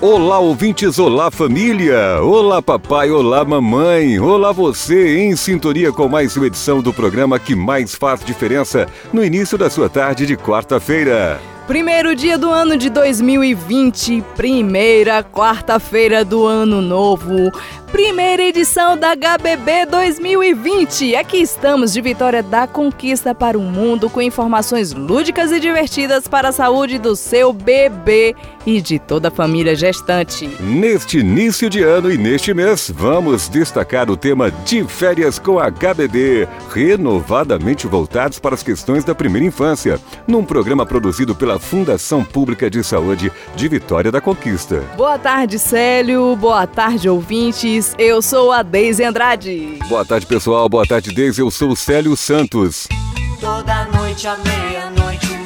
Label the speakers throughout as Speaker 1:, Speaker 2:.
Speaker 1: Olá, ouvintes, olá, família! Olá, papai, olá, mamãe! Olá, você, em sintonia com mais uma edição do programa que mais faz diferença no início da sua tarde de quarta-feira.
Speaker 2: Primeiro dia do ano de 2020, primeira quarta-feira do ano novo. Primeira edição da HBB 2020. Aqui estamos de Vitória da Conquista para o mundo com informações lúdicas e divertidas para a saúde do seu bebê e de toda a família gestante.
Speaker 1: Neste início de ano e neste mês, vamos destacar o tema de férias com a HBB, renovadamente voltados para as questões da primeira infância, num programa produzido pela Fundação Pública de Saúde de Vitória da Conquista.
Speaker 2: Boa tarde, Célio. Boa tarde, ouvintes eu sou a Deise Andrade.
Speaker 1: Boa tarde, pessoal. Boa tarde, Deise. Eu sou o Célio Santos.
Speaker 3: Toda noite à meia-noite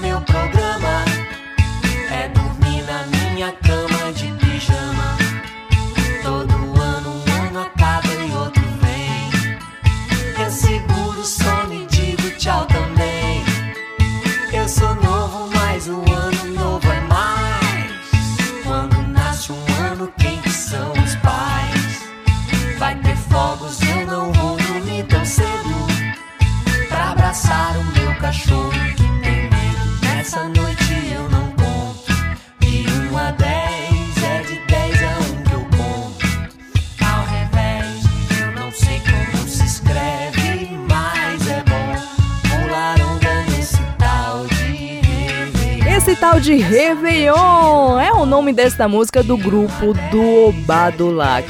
Speaker 3: de Réveillon
Speaker 2: é o nome desta música do grupo do Obadulac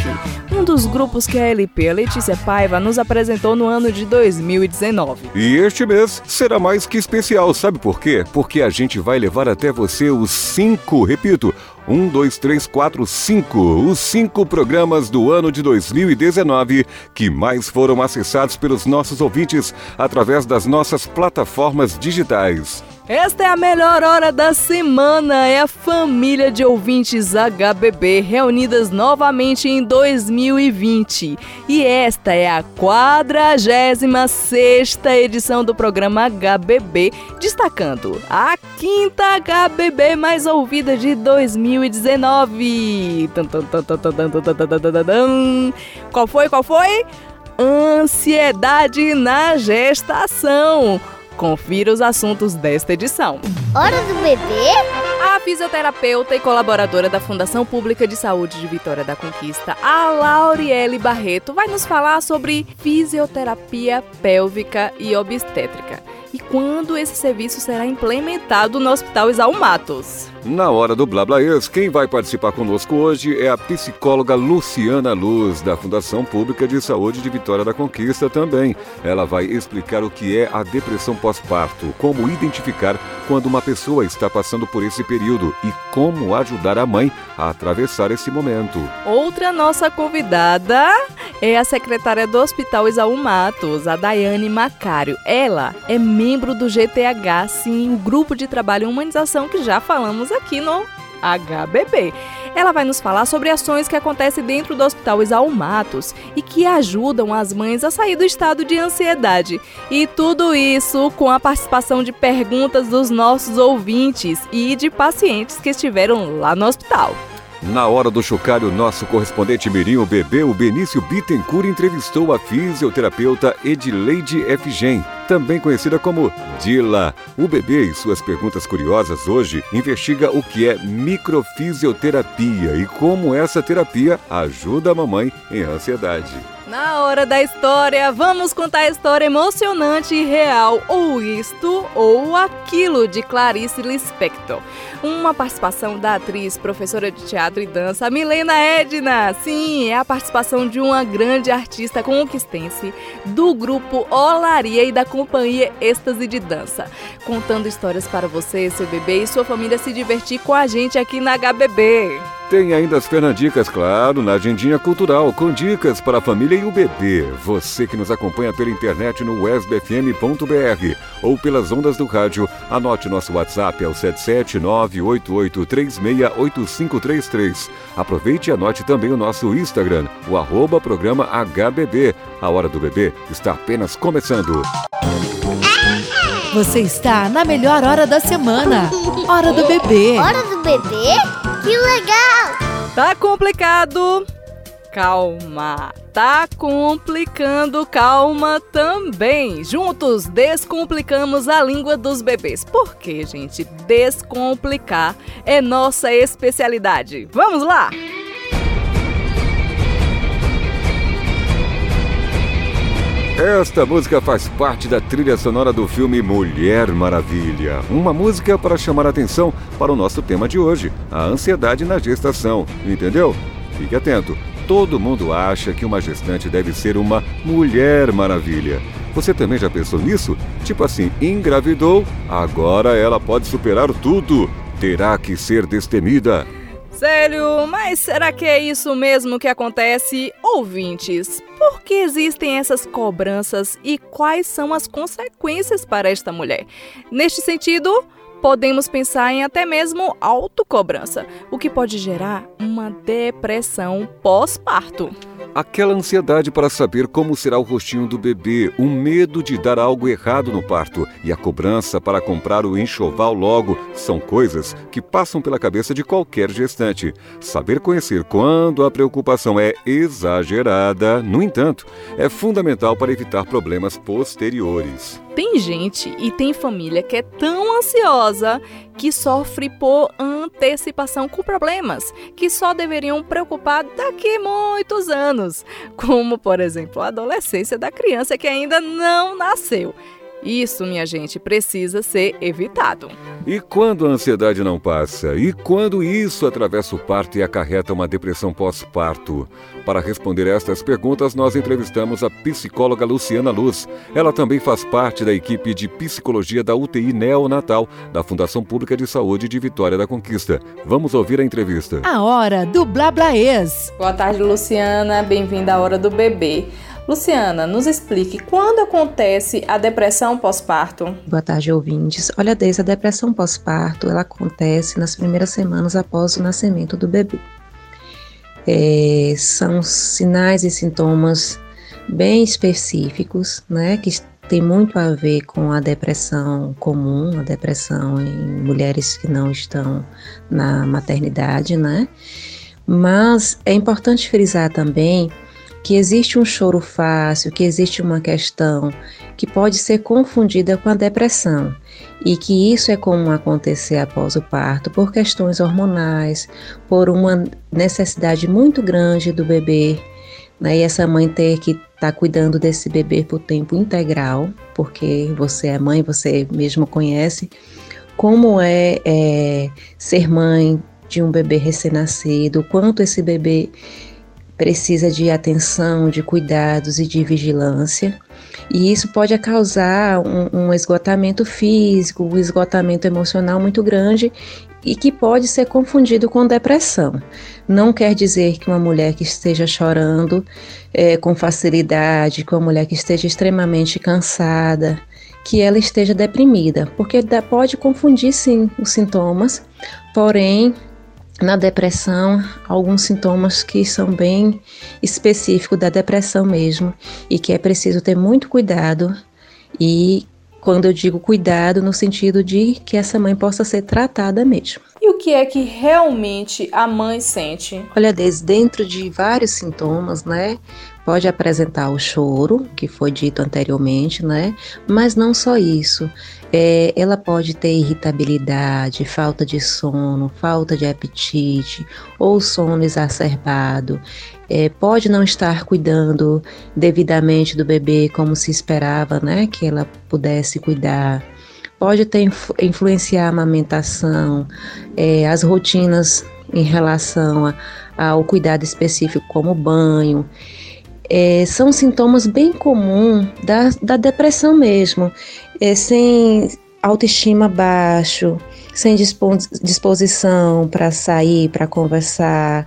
Speaker 2: um dos grupos que a LP, Letícia Paiva, nos apresentou no ano de 2019.
Speaker 1: E este mês será mais que especial, sabe por quê? Porque a gente vai levar até você os cinco, repito, um, dois, três, quatro, cinco. Os cinco programas do ano de 2019 que mais foram acessados pelos nossos ouvintes através das nossas plataformas digitais.
Speaker 2: Esta é a melhor hora da semana, é a família de ouvintes HBB reunidas novamente em 2020. E esta é a 46 edição do programa HBB, destacando a quinta HBB mais ouvida de 2019. Qual foi? Qual foi? Ansiedade na gestação. Confira os assuntos desta edição.
Speaker 4: Hora do bebê?
Speaker 2: A fisioterapeuta e colaboradora da Fundação Pública de Saúde de Vitória da Conquista, a Lauriele Barreto, vai nos falar sobre fisioterapia pélvica e obstétrica e quando esse serviço será implementado no Hospital Isaú Matos.
Speaker 1: Na hora do Blá Blá Ex, quem vai participar conosco hoje é a psicóloga Luciana Luz, da Fundação Pública de Saúde de Vitória da Conquista também. Ela vai explicar o que é a depressão pós-parto, como identificar quando uma pessoa está passando por esse período e como ajudar a mãe a atravessar esse momento.
Speaker 2: Outra nossa convidada é a secretária do Hospital Isaú Matos, a Daiane Macário. Ela é membro do GTH, sim, o grupo de trabalho e humanização que já falamos aqui no HBB. Ela vai nos falar sobre ações que acontecem dentro do Hospital Isaú Matos e que ajudam as mães a sair do estado de ansiedade. E tudo isso com a participação de perguntas dos nossos ouvintes e de pacientes que estiveram lá no hospital.
Speaker 1: Na hora do chocalho, nosso correspondente Mirim, o bebê, o Benício Bittencourt, entrevistou a fisioterapeuta Edileide Efgen, também conhecida como Dila. O bebê e suas perguntas curiosas hoje investiga o que é microfisioterapia e como essa terapia ajuda a mamãe em ansiedade.
Speaker 2: Na hora da história, vamos contar a história emocionante e real, ou isto ou aquilo, de Clarice Lispector. Uma participação da atriz, professora de teatro e dança, Milena Edna. Sim, é a participação de uma grande artista conquistense do grupo Olaria e da companhia Êxtase de Dança. Contando histórias para você, seu bebê e sua família se divertir com a gente aqui na HBB.
Speaker 1: Tem ainda as Fernandicas, claro, na Agendinha Cultural, com dicas para a família e o bebê. Você que nos acompanha pela internet no wesbfm.br ou pelas ondas do rádio, anote nosso WhatsApp, é o 77988368533. Aproveite e anote também o nosso Instagram, o arroba programa HBB. A Hora do Bebê está apenas começando.
Speaker 5: Você está na melhor hora da semana. Hora do bebê.
Speaker 4: Hora do bebê? Que legal!
Speaker 2: Tá complicado? Calma. Tá complicando, calma também. Juntos descomplicamos a língua dos bebês. Por quê, gente? Descomplicar é nossa especialidade. Vamos lá!
Speaker 1: Esta música faz parte da trilha sonora do filme Mulher Maravilha. Uma música para chamar a atenção para o nosso tema de hoje, a ansiedade na gestação. Entendeu? Fique atento. Todo mundo acha que uma gestante deve ser uma Mulher Maravilha. Você também já pensou nisso? Tipo assim, engravidou, agora ela pode superar tudo. Terá que ser destemida.
Speaker 2: Célio, mas será que é isso mesmo que acontece? Ouvintes, por que existem essas cobranças e quais são as consequências para esta mulher? Neste sentido, podemos pensar em até mesmo autocobrança, o que pode gerar uma depressão pós-parto.
Speaker 1: Aquela ansiedade para saber como será o rostinho do bebê, o medo de dar algo errado no parto e a cobrança para comprar o enxoval logo são coisas que passam pela cabeça de qualquer gestante. Saber conhecer quando a preocupação é exagerada, no entanto, é fundamental para evitar problemas posteriores.
Speaker 2: Tem gente e tem família que é tão ansiosa que sofre por antecipação com problemas que só deveriam preocupar daqui muitos anos, como por exemplo a adolescência da criança que ainda não nasceu. Isso, minha gente, precisa ser evitado.
Speaker 1: E quando a ansiedade não passa? E quando isso atravessa o parto e acarreta uma depressão pós-parto? Para responder estas perguntas, nós entrevistamos a psicóloga Luciana Luz. Ela também faz parte da equipe de psicologia da UTI Neonatal da Fundação Pública de Saúde de Vitória da Conquista. Vamos ouvir a entrevista.
Speaker 5: A hora do Blablaês.
Speaker 2: Boa tarde, Luciana. Bem-vinda à Hora do Bebê. Luciana, nos explique quando acontece a depressão pós-parto.
Speaker 6: Boa tarde, ouvintes. Olha, desde a depressão pós-parto, ela acontece nas primeiras semanas após o nascimento do bebê. É, são sinais e sintomas bem específicos, né, que tem muito a ver com a depressão comum, a depressão em mulheres que não estão na maternidade, né? Mas é importante frisar também que existe um choro fácil, que existe uma questão que pode ser confundida com a depressão e que isso é comum acontecer após o parto por questões hormonais, por uma necessidade muito grande do bebê, né? E essa mãe ter que estar tá cuidando desse bebê por tempo integral, porque você é mãe, você mesmo conhece como é, é ser mãe de um bebê recém-nascido, quanto esse bebê precisa de atenção, de cuidados e de vigilância. E isso pode causar um, um, esgotamento físico, um esgotamento emocional muito grande e que pode ser confundido com depressão. Não quer dizer que uma mulher que esteja chorando é, com facilidade, que uma mulher que esteja extremamente cansada, que ela esteja deprimida, porque pode confundir sim os sintomas, porém na depressão alguns sintomas que são bem específicos da depressão mesmo e que é preciso ter muito cuidado e quando eu digo cuidado no sentido de que essa mãe possa ser tratada mesmo.
Speaker 2: E o que é que realmente a mãe sente?
Speaker 6: Olha, desde dentro de vários sintomas, né? Pode apresentar o choro, que foi dito anteriormente, né? Mas não só isso. É, ela pode ter irritabilidade, falta de sono, falta de apetite ou sono exacerbado. É, pode não estar cuidando devidamente do bebê como se esperava, né? Que ela pudesse cuidar pode ter influenciar a amamentação, é, as rotinas em relação a, ao cuidado específico, como banho é, são sintomas bem comuns da, da depressão mesmo, é, sem autoestima baixo, sem disposição para sair, para conversar,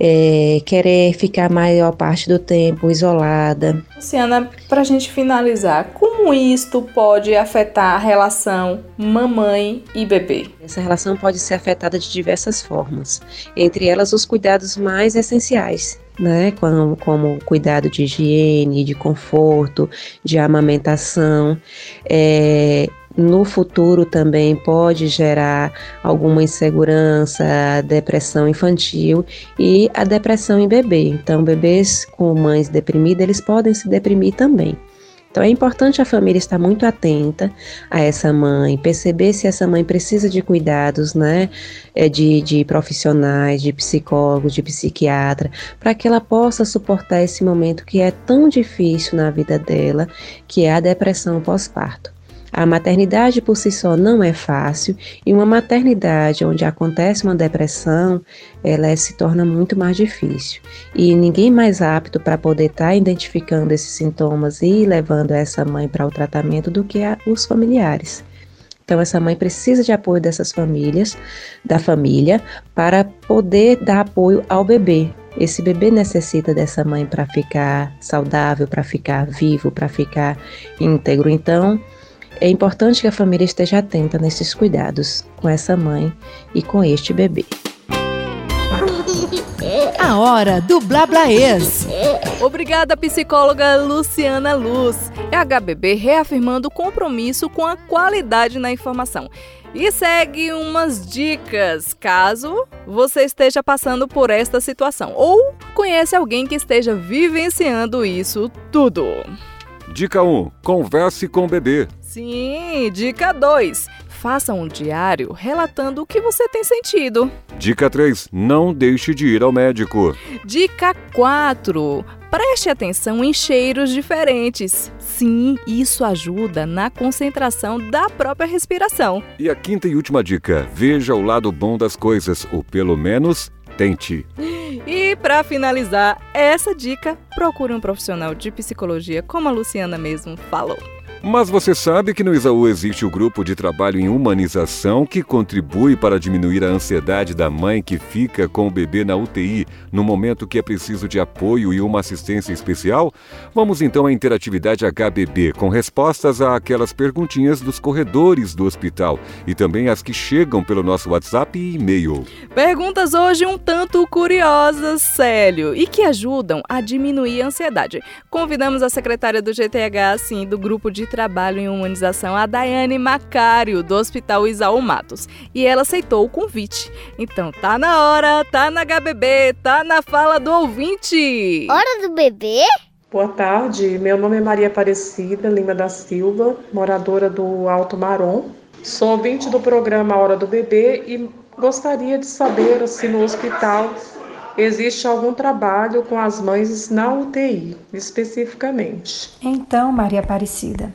Speaker 6: é, querer ficar a maior parte do tempo isolada.
Speaker 2: Luciana, para a gente finalizar, como isto pode afetar a relação mamãe e bebê?
Speaker 6: Essa relação pode ser afetada de diversas formas, entre elas os cuidados mais essenciais, né, como, como cuidado de higiene, de conforto, de amamentação, é, no futuro também pode gerar alguma insegurança, depressão infantil e a depressão em bebê. Então, bebês com mães deprimidas, eles podem se deprimir também. Então é importante a família estar muito atenta a essa mãe, perceber se essa mãe precisa de cuidados, né, é, de, de profissionais, de psicólogos, de psiquiatra, para que ela possa suportar esse momento que é tão difícil na vida dela, que é a depressão pós-parto. A maternidade por si só não é fácil e uma maternidade onde acontece uma depressão, ela se torna muito mais difícil. E ninguém mais apto para poder estar tá identificando esses sintomas e levando essa mãe para o tratamento do que a, os familiares. Então, essa mãe precisa de apoio dessas famílias, da família, para poder dar apoio ao bebê. Esse bebê necessita dessa mãe para ficar saudável, para ficar vivo, para ficar íntegro. Então, é importante que a família esteja atenta nesses cuidados com essa mãe e com este bebê.
Speaker 5: A hora do Blablaês.
Speaker 2: Obrigada, psicóloga Luciana Luz. É a HBB reafirmando o compromisso com a qualidade na informação. E segue umas dicas caso você esteja passando por esta situação ou conhece alguém que esteja vivenciando isso tudo.
Speaker 1: Dica 1: Converse com o bebê.
Speaker 2: Sim, dica 2. Faça um diário relatando o que você tem sentido.
Speaker 1: Dica 3. Não deixe de ir ao médico.
Speaker 2: Dica 4. Preste atenção em cheiros diferentes. Sim, isso ajuda na concentração da própria respiração.
Speaker 1: E a quinta e última dica: veja o lado bom das coisas, ou pelo menos tente.
Speaker 2: E para finalizar essa dica, procure um profissional de psicologia, como a Luciana mesmo falou.
Speaker 1: Mas você sabe que no Isaú existe o grupo de trabalho em humanização que contribui para diminuir a ansiedade da mãe que fica com o bebê na UTI no momento que é preciso de apoio e uma assistência especial? Vamos então à interatividade HBB, com respostas a aquelas perguntinhas dos corredores do hospital e também as que chegam pelo nosso WhatsApp e e-mail.
Speaker 2: Perguntas hoje um tanto curiosas, Célio, e que ajudam a diminuir a ansiedade. Convidamos a secretária do GTH, assim, do grupo de trabalho em humanização a Daiane Macário, do Hospital Isaú Matos, e ela aceitou o convite. Então tá na hora, tá na HBB, tá na fala do ouvinte.
Speaker 4: Hora do bebê?
Speaker 7: Boa tarde, meu nome é Maria Aparecida Lima da Silva, moradora do Alto Marom. Sou ouvinte do programa Hora do Bebê e gostaria de saber se no hospital existe algum trabalho com as mães na UTI, especificamente.
Speaker 8: Então, Maria Aparecida,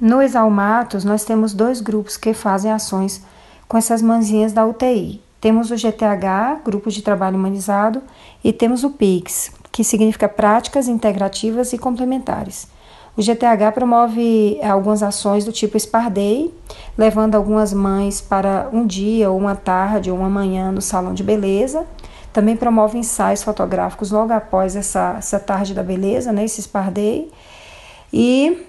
Speaker 8: no Exalmatos, nós temos dois grupos que fazem ações com essas mãezinhas da UTI. Temos o GTH, Grupo de Trabalho Humanizado, e temos o PIX, que significa Práticas Integrativas e Complementares. O GTH promove algumas ações do tipo Spardei, levando algumas mães para um dia, ou uma tarde, ou uma manhã no salão de beleza. Também promove ensaios fotográficos logo após essa, essa tarde da beleza, né, esse Spardei. E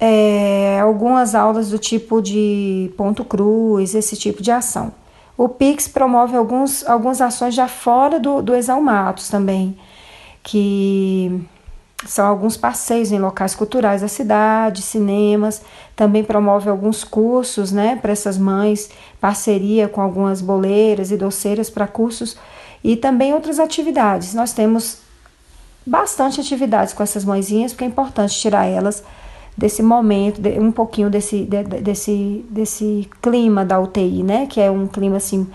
Speaker 8: é, algumas aulas do tipo de ponto cruz, esse tipo de ação. O Pix promove alguns, algumas ações já fora do, do Exalmatos também, que são alguns passeios em locais culturais da cidade, cinemas, também promove alguns cursos né, para essas mães, parceria com algumas boleiras e doceiras para cursos e também outras atividades. Nós temos bastante atividades com essas mãezinhas, porque é importante tirar elas desse momento, de, um pouquinho desse, de, desse, desse clima da UTI, né? Que é um clima assim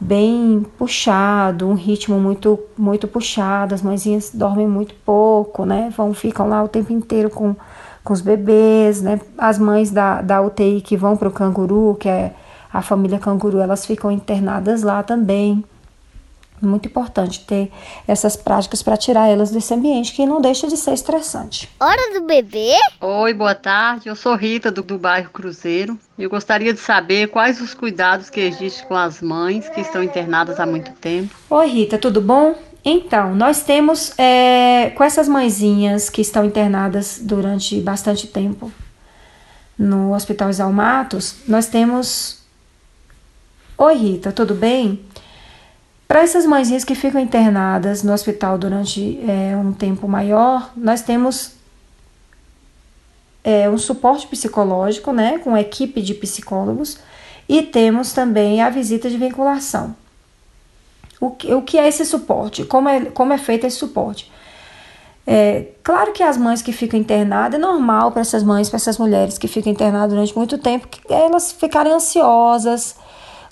Speaker 8: bem puxado, um ritmo muito muito puxado. As mãezinhas dormem muito pouco, né? Vão ficam lá o tempo inteiro com, com os bebês, né? As mães da, da UTI que vão para o canguru, que é a família canguru, elas ficam internadas lá também. Muito importante ter essas práticas para tirar elas desse ambiente que não deixa de ser estressante.
Speaker 4: Hora do bebê?
Speaker 9: Oi, boa tarde. Eu sou Rita do, do bairro Cruzeiro. Eu gostaria de saber quais os cuidados que existem com as mães que estão internadas há muito tempo.
Speaker 8: Oi, Rita, tudo bom? Então, nós temos é, com essas mãezinhas que estão internadas durante bastante tempo no Hospital Exalmatos, nós temos. Oi, Rita, tudo bem? Para essas mãezinhas que ficam internadas no hospital durante é, um tempo maior, nós temos é, um suporte psicológico, né, com equipe de psicólogos, e temos também a visita de vinculação. O que, o que é esse suporte? Como é, como é feito esse suporte? É, claro que as mães que ficam internadas, é normal para essas mães, para essas mulheres que ficam internadas durante muito tempo, que elas ficarem ansiosas,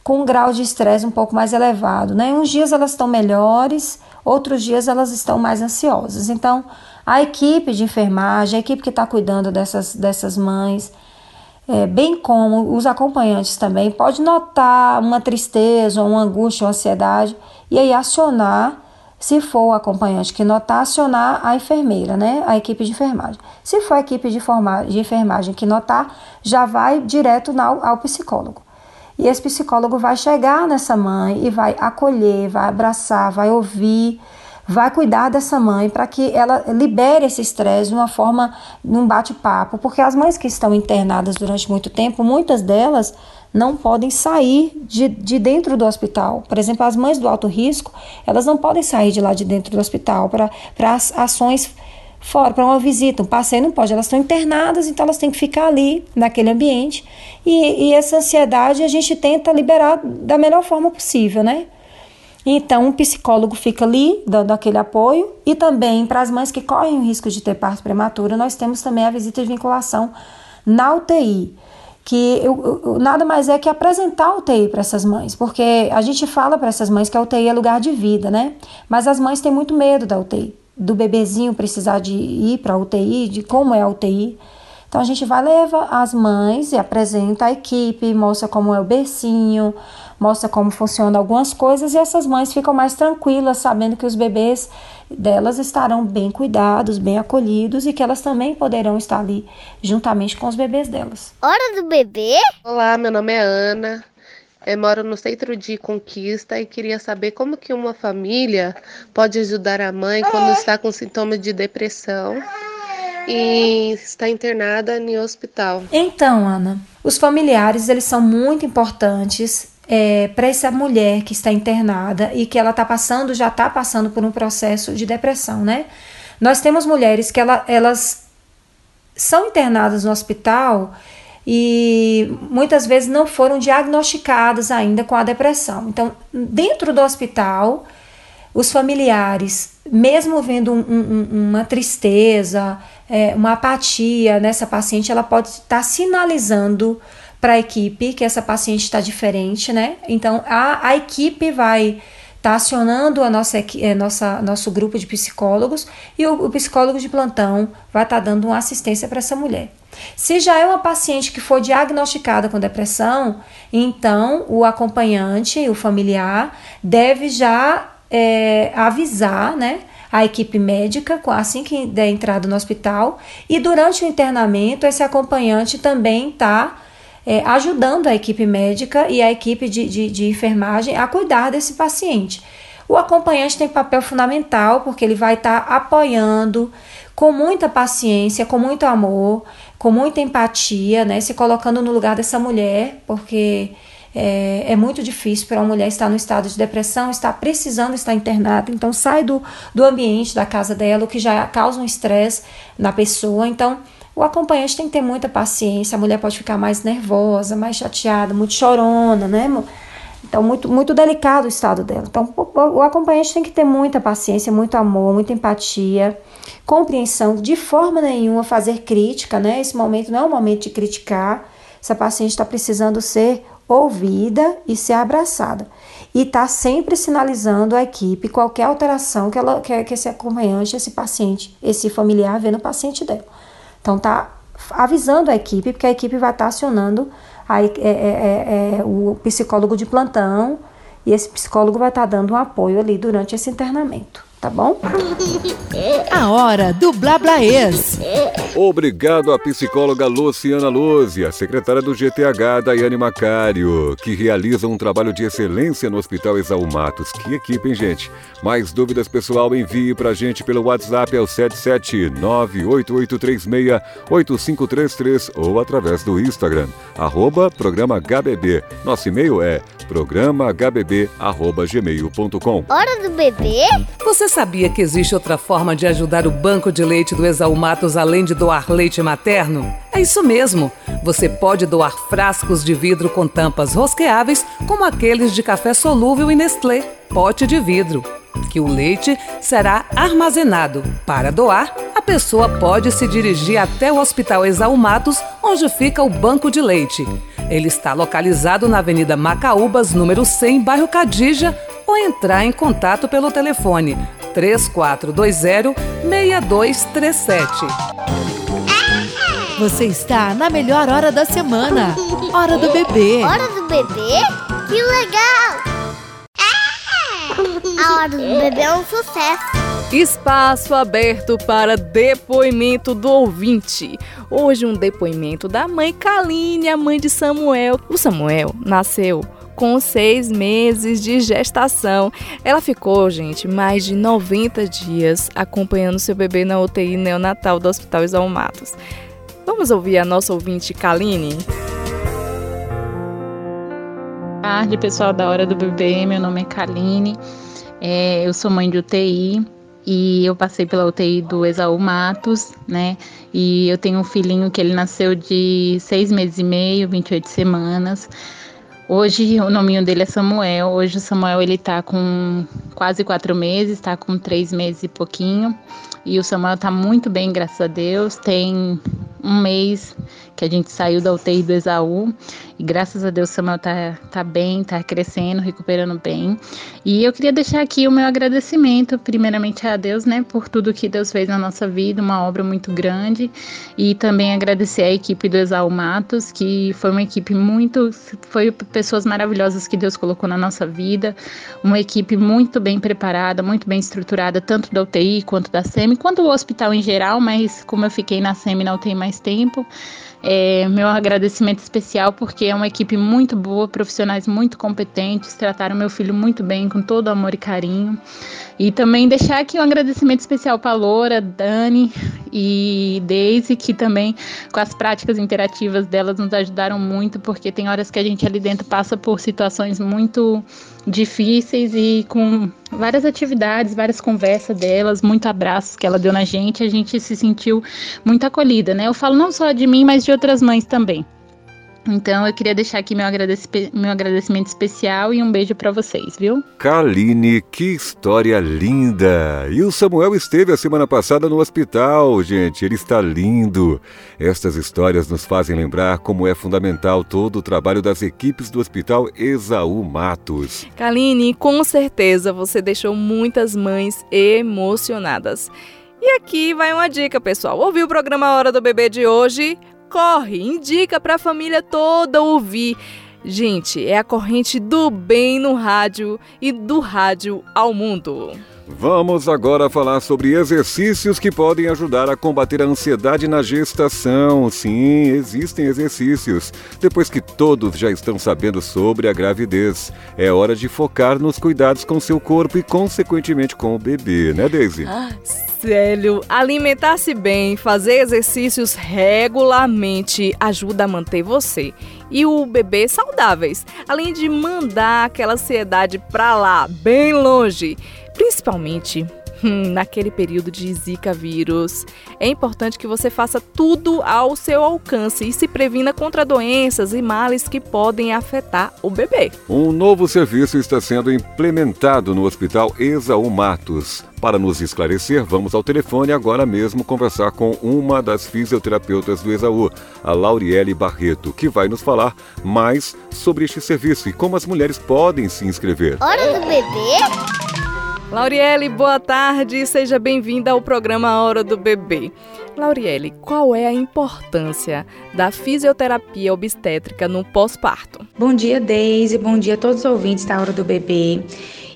Speaker 8: com um grau de estresse um pouco mais elevado, né? Uns dias elas estão melhores, outros dias elas estão mais ansiosas. Então, a equipe de enfermagem, a equipe que está cuidando dessas, dessas mães, é, bem como os acompanhantes também, pode notar uma tristeza, uma angústia, uma ansiedade, e aí acionar, se for o acompanhante que notar, acionar a enfermeira, né? A equipe de enfermagem. Se for a equipe de, de enfermagem que notar, já vai direto ao, ao psicólogo. E esse psicólogo vai chegar nessa mãe e vai acolher, vai abraçar, vai ouvir, vai cuidar dessa mãe para que ela libere esse estresse de uma forma, num bate-papo, porque as mães que estão internadas durante muito tempo, muitas delas não podem sair de, de dentro do hospital. Por exemplo, as mães do alto risco, elas não podem sair de lá de dentro do hospital para ações fora para uma visita, um passeio não pode, elas estão internadas, então elas têm que ficar ali naquele ambiente e, e essa ansiedade a gente tenta liberar da melhor forma possível, né? Então, um psicólogo fica ali dando aquele apoio e também para as mães que correm o risco de ter parto prematuro, nós temos também a visita de vinculação na UTI, que eu, eu, nada mais é que apresentar a UTI para essas mães, porque a gente fala para essas mães que a UTI é lugar de vida, né? Mas as mães têm muito medo da UTI do bebezinho precisar de ir para a UTI, de como é a UTI. Então a gente vai leva as mães e apresenta a equipe, mostra como é o bercinho, mostra como funcionam algumas coisas e essas mães ficam mais tranquilas, sabendo que os bebês delas estarão bem cuidados, bem acolhidos e que elas também poderão estar ali juntamente com os bebês delas.
Speaker 4: Hora do bebê?
Speaker 10: Olá, meu nome é Ana. Eu moro no centro de Conquista e queria saber como que uma família pode ajudar a mãe quando está com sintomas de depressão e está internada em hospital.
Speaker 8: Então, Ana, os familiares eles são muito importantes é, para essa mulher que está internada e que ela está passando, já está passando por um processo de depressão, né? Nós temos mulheres que ela, elas são internadas no hospital e muitas vezes não foram diagnosticadas ainda com a depressão. Então, dentro do hospital, os familiares, mesmo vendo um, um, uma tristeza, é, uma apatia nessa paciente, ela pode estar sinalizando para a equipe que essa paciente está diferente, né? Então, a, a equipe vai está acionando a nossa, é, nossa, nosso grupo de psicólogos e o, o psicólogo de plantão vai estar tá dando uma assistência para essa mulher. Se já é uma paciente que foi diagnosticada com depressão, então o acompanhante, o familiar, deve já é, avisar, né? a equipe médica assim que der entrada no hospital e durante o internamento esse acompanhante também está é, ajudando a equipe médica e a equipe de, de, de enfermagem a cuidar desse paciente. O acompanhante tem papel fundamental porque ele vai estar tá apoiando com muita paciência, com muito amor, com muita empatia, né? Se colocando no lugar dessa mulher, porque é, é muito difícil para uma mulher estar no estado de depressão, estar precisando estar internada. Então, sai do, do ambiente da casa dela, o que já causa um estresse na pessoa. Então, o acompanhante tem que ter muita paciência, a mulher pode ficar mais nervosa, mais chateada, muito chorona, né? Então, muito, muito delicado o estado dela. Então, o acompanhante tem que ter muita paciência, muito amor, muita empatia, compreensão, de forma nenhuma fazer crítica, né? Esse momento não é um momento de criticar. Essa paciente está precisando ser ouvida e ser abraçada. E está sempre sinalizando à equipe qualquer alteração que, ela, que, que esse acompanhante, esse paciente, esse familiar vê no paciente dela. Então tá avisando a equipe, porque a equipe vai estar tá acionando a, é, é, é, é, o psicólogo de plantão e esse psicólogo vai estar dando um apoio ali durante esse internamento tá bom?
Speaker 5: A hora do Blablaês.
Speaker 1: Obrigado à psicóloga Luciana Luzia, secretária do GTH, Daiane Macário, que realiza um trabalho de excelência no Hospital Exaú Matos. Que equipe, hein, gente? Mais dúvidas, pessoal, envie pra gente pelo WhatsApp ao 77988368533 ou através do Instagram, arroba programa HBB. Nosso e-mail é programahbb.gmail.com
Speaker 4: Hora do bebê?
Speaker 11: Você sabia que existe outra forma de ajudar o banco de leite do Exalmatos além de doar leite materno? É isso mesmo. Você pode doar frascos de vidro com tampas rosqueáveis, como aqueles de café solúvel e Nestlé, pote de vidro. Que o leite será armazenado. Para doar, a pessoa pode se dirigir até o Hospital Exalmatos, onde fica o banco de leite. Ele está localizado na Avenida Macaúbas, número 100, bairro Cadija, ou entrar em contato pelo telefone 3420-6237.
Speaker 5: Você está na melhor hora da semana. Hora do bebê.
Speaker 4: Hora do bebê? Que legal! A hora do bebê é um sucesso.
Speaker 2: Espaço aberto para depoimento do ouvinte. Hoje um depoimento da mãe Kaline, a mãe de Samuel. O Samuel nasceu com seis meses de gestação. Ela ficou, gente, mais de 90 dias acompanhando seu bebê na UTI neonatal do Hospital Isal Matos. Vamos ouvir a nossa ouvinte Kaline?
Speaker 12: Boa tarde, pessoal da Hora do Bebê. Meu nome é Kaline. É, eu sou mãe de UTI e eu passei pela UTI do Exaú Matos, né? E eu tenho um filhinho que ele nasceu de seis meses e meio, 28 semanas. Hoje o nominho dele é Samuel. Hoje o Samuel ele tá com quase quatro meses, tá com três meses e pouquinho. E o Samuel tá muito bem, graças a Deus. Tem um mês que a gente saiu da UTI do Exaú e graças a Deus o Samuel tá, tá bem, tá crescendo, recuperando bem. E eu queria deixar aqui o meu agradecimento, primeiramente a Deus, né, por tudo que Deus fez na nossa vida, uma obra muito grande, e também agradecer a equipe do Exaú Matos, que foi uma equipe muito, foi pessoas maravilhosas que Deus colocou na nossa vida, uma equipe muito bem preparada, muito bem estruturada, tanto da UTI quanto da SEMI, quanto do hospital em geral, mas como eu fiquei na SEMI na UTI mais tempo, é, meu agradecimento especial porque é uma equipe muito boa, profissionais muito competentes, trataram meu filho muito bem, com todo amor e carinho. E também deixar aqui um agradecimento especial para Loura, Dani e Daisy, que também com as práticas interativas delas nos ajudaram muito, porque tem horas que a gente ali dentro passa por situações muito difíceis e com várias atividades, várias conversas delas, muito abraços que ela deu na gente, a gente se sentiu muito acolhida, né? Eu falo não só de mim, mas de outras mães também. Então eu queria deixar aqui meu, agradec meu agradecimento especial e um beijo para vocês, viu?
Speaker 1: Kaline, que história linda! E o Samuel esteve a semana passada no hospital, gente, ele está lindo. Estas histórias nos fazem lembrar como é fundamental todo o trabalho das equipes do Hospital Exaú Matos.
Speaker 2: Kaline, com certeza você deixou muitas mães emocionadas. E aqui vai uma dica, pessoal. Ouviu o programa Hora do Bebê de hoje? Corre, indica para a família toda ouvir. Gente, é a corrente do bem no rádio e do rádio ao mundo.
Speaker 1: Vamos agora falar sobre exercícios que podem ajudar a combater a ansiedade na gestação. Sim, existem exercícios. Depois que todos já estão sabendo sobre a gravidez, é hora de focar nos cuidados com seu corpo e, consequentemente, com o bebê, né, Daisy?
Speaker 2: Ah, sério, alimentar-se bem, fazer exercícios regularmente ajuda a manter você e o bebê saudáveis, além de mandar aquela ansiedade pra lá, bem longe. Principalmente hum, naquele período de Zika vírus. É importante que você faça tudo ao seu alcance e se previna contra doenças e males que podem afetar o bebê.
Speaker 1: Um novo serviço está sendo implementado no Hospital Exaú Matos. Para nos esclarecer, vamos ao telefone agora mesmo conversar com uma das fisioterapeutas do Exaú, a Lauriele Barreto, que vai nos falar mais sobre este serviço e como as mulheres podem se inscrever.
Speaker 4: Hora do bebê?
Speaker 2: Lauriele, boa tarde, seja bem-vinda ao programa Hora do Bebê. Lauriele, qual é a importância da fisioterapia obstétrica no pós-parto?
Speaker 13: Bom dia, Deise, bom dia a todos os ouvintes da Hora do Bebê.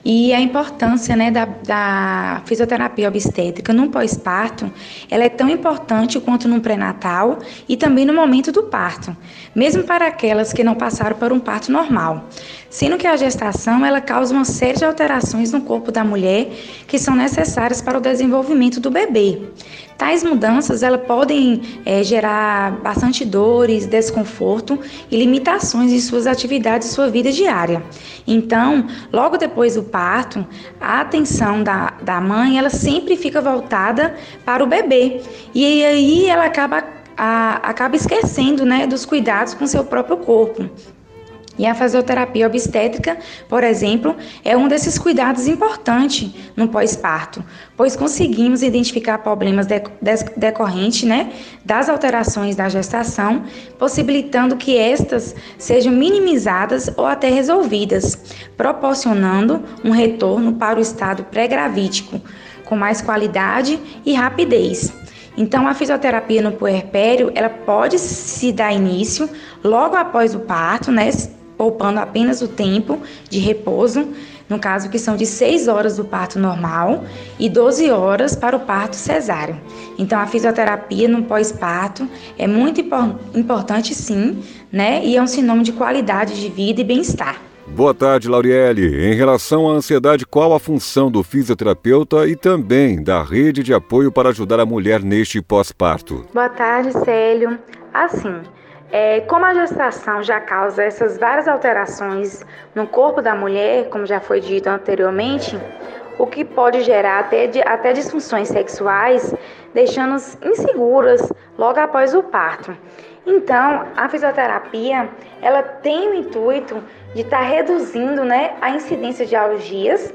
Speaker 13: E a importância né, da, da fisioterapia obstétrica no pós-parto, ela é tão importante quanto no pré-natal e também no momento do parto, mesmo para aquelas que não passaram por um parto normal. Sendo que a gestação ela causa uma série de alterações no corpo da mulher que são necessárias para o desenvolvimento do bebê. Tais mudanças elas podem é, gerar bastante dores, desconforto e limitações em suas atividades e sua vida diária. Então, logo depois do parto, a atenção da, da mãe ela sempre fica voltada para o bebê. E aí ela acaba, a, acaba esquecendo né, dos cuidados com seu próprio corpo. E a fisioterapia obstétrica, por exemplo, é um desses cuidados importantes no pós-parto, pois conseguimos identificar problemas decorrentes né, das alterações da gestação, possibilitando que estas sejam minimizadas ou até resolvidas, proporcionando um retorno para o estado pré-gravídico, com mais qualidade e rapidez. Então, a fisioterapia no puerpério, ela pode se dar início logo após o parto, né, poupando apenas o tempo de repouso, no caso que são de 6 horas do parto normal e 12 horas para o parto cesáreo. Então a fisioterapia no pós-parto é muito importante sim, né? E é um sinônimo de qualidade de vida e bem-estar.
Speaker 1: Boa tarde, Lauriele. Em relação à ansiedade, qual a função do fisioterapeuta e também da rede de apoio para ajudar a mulher neste pós-parto?
Speaker 13: Boa tarde, Célio. Assim, é, como a gestação já causa essas várias alterações no corpo da mulher, como já foi dito anteriormente, o que pode gerar até, até disfunções sexuais, deixando-nos inseguras logo após o parto. Então, a fisioterapia, ela tem o intuito de estar tá reduzindo né, a incidência de alergias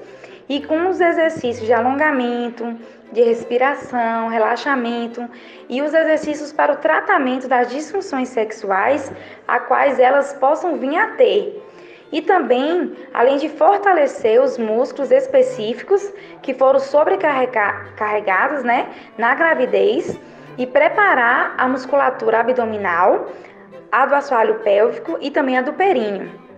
Speaker 13: e com os exercícios de alongamento, de respiração, relaxamento e os exercícios para o tratamento das disfunções sexuais a quais elas possam vir a ter. E também, além de fortalecer os músculos específicos que foram sobrecarregados né, na gravidez e preparar a musculatura abdominal, a do assoalho pélvico e também a do períneo.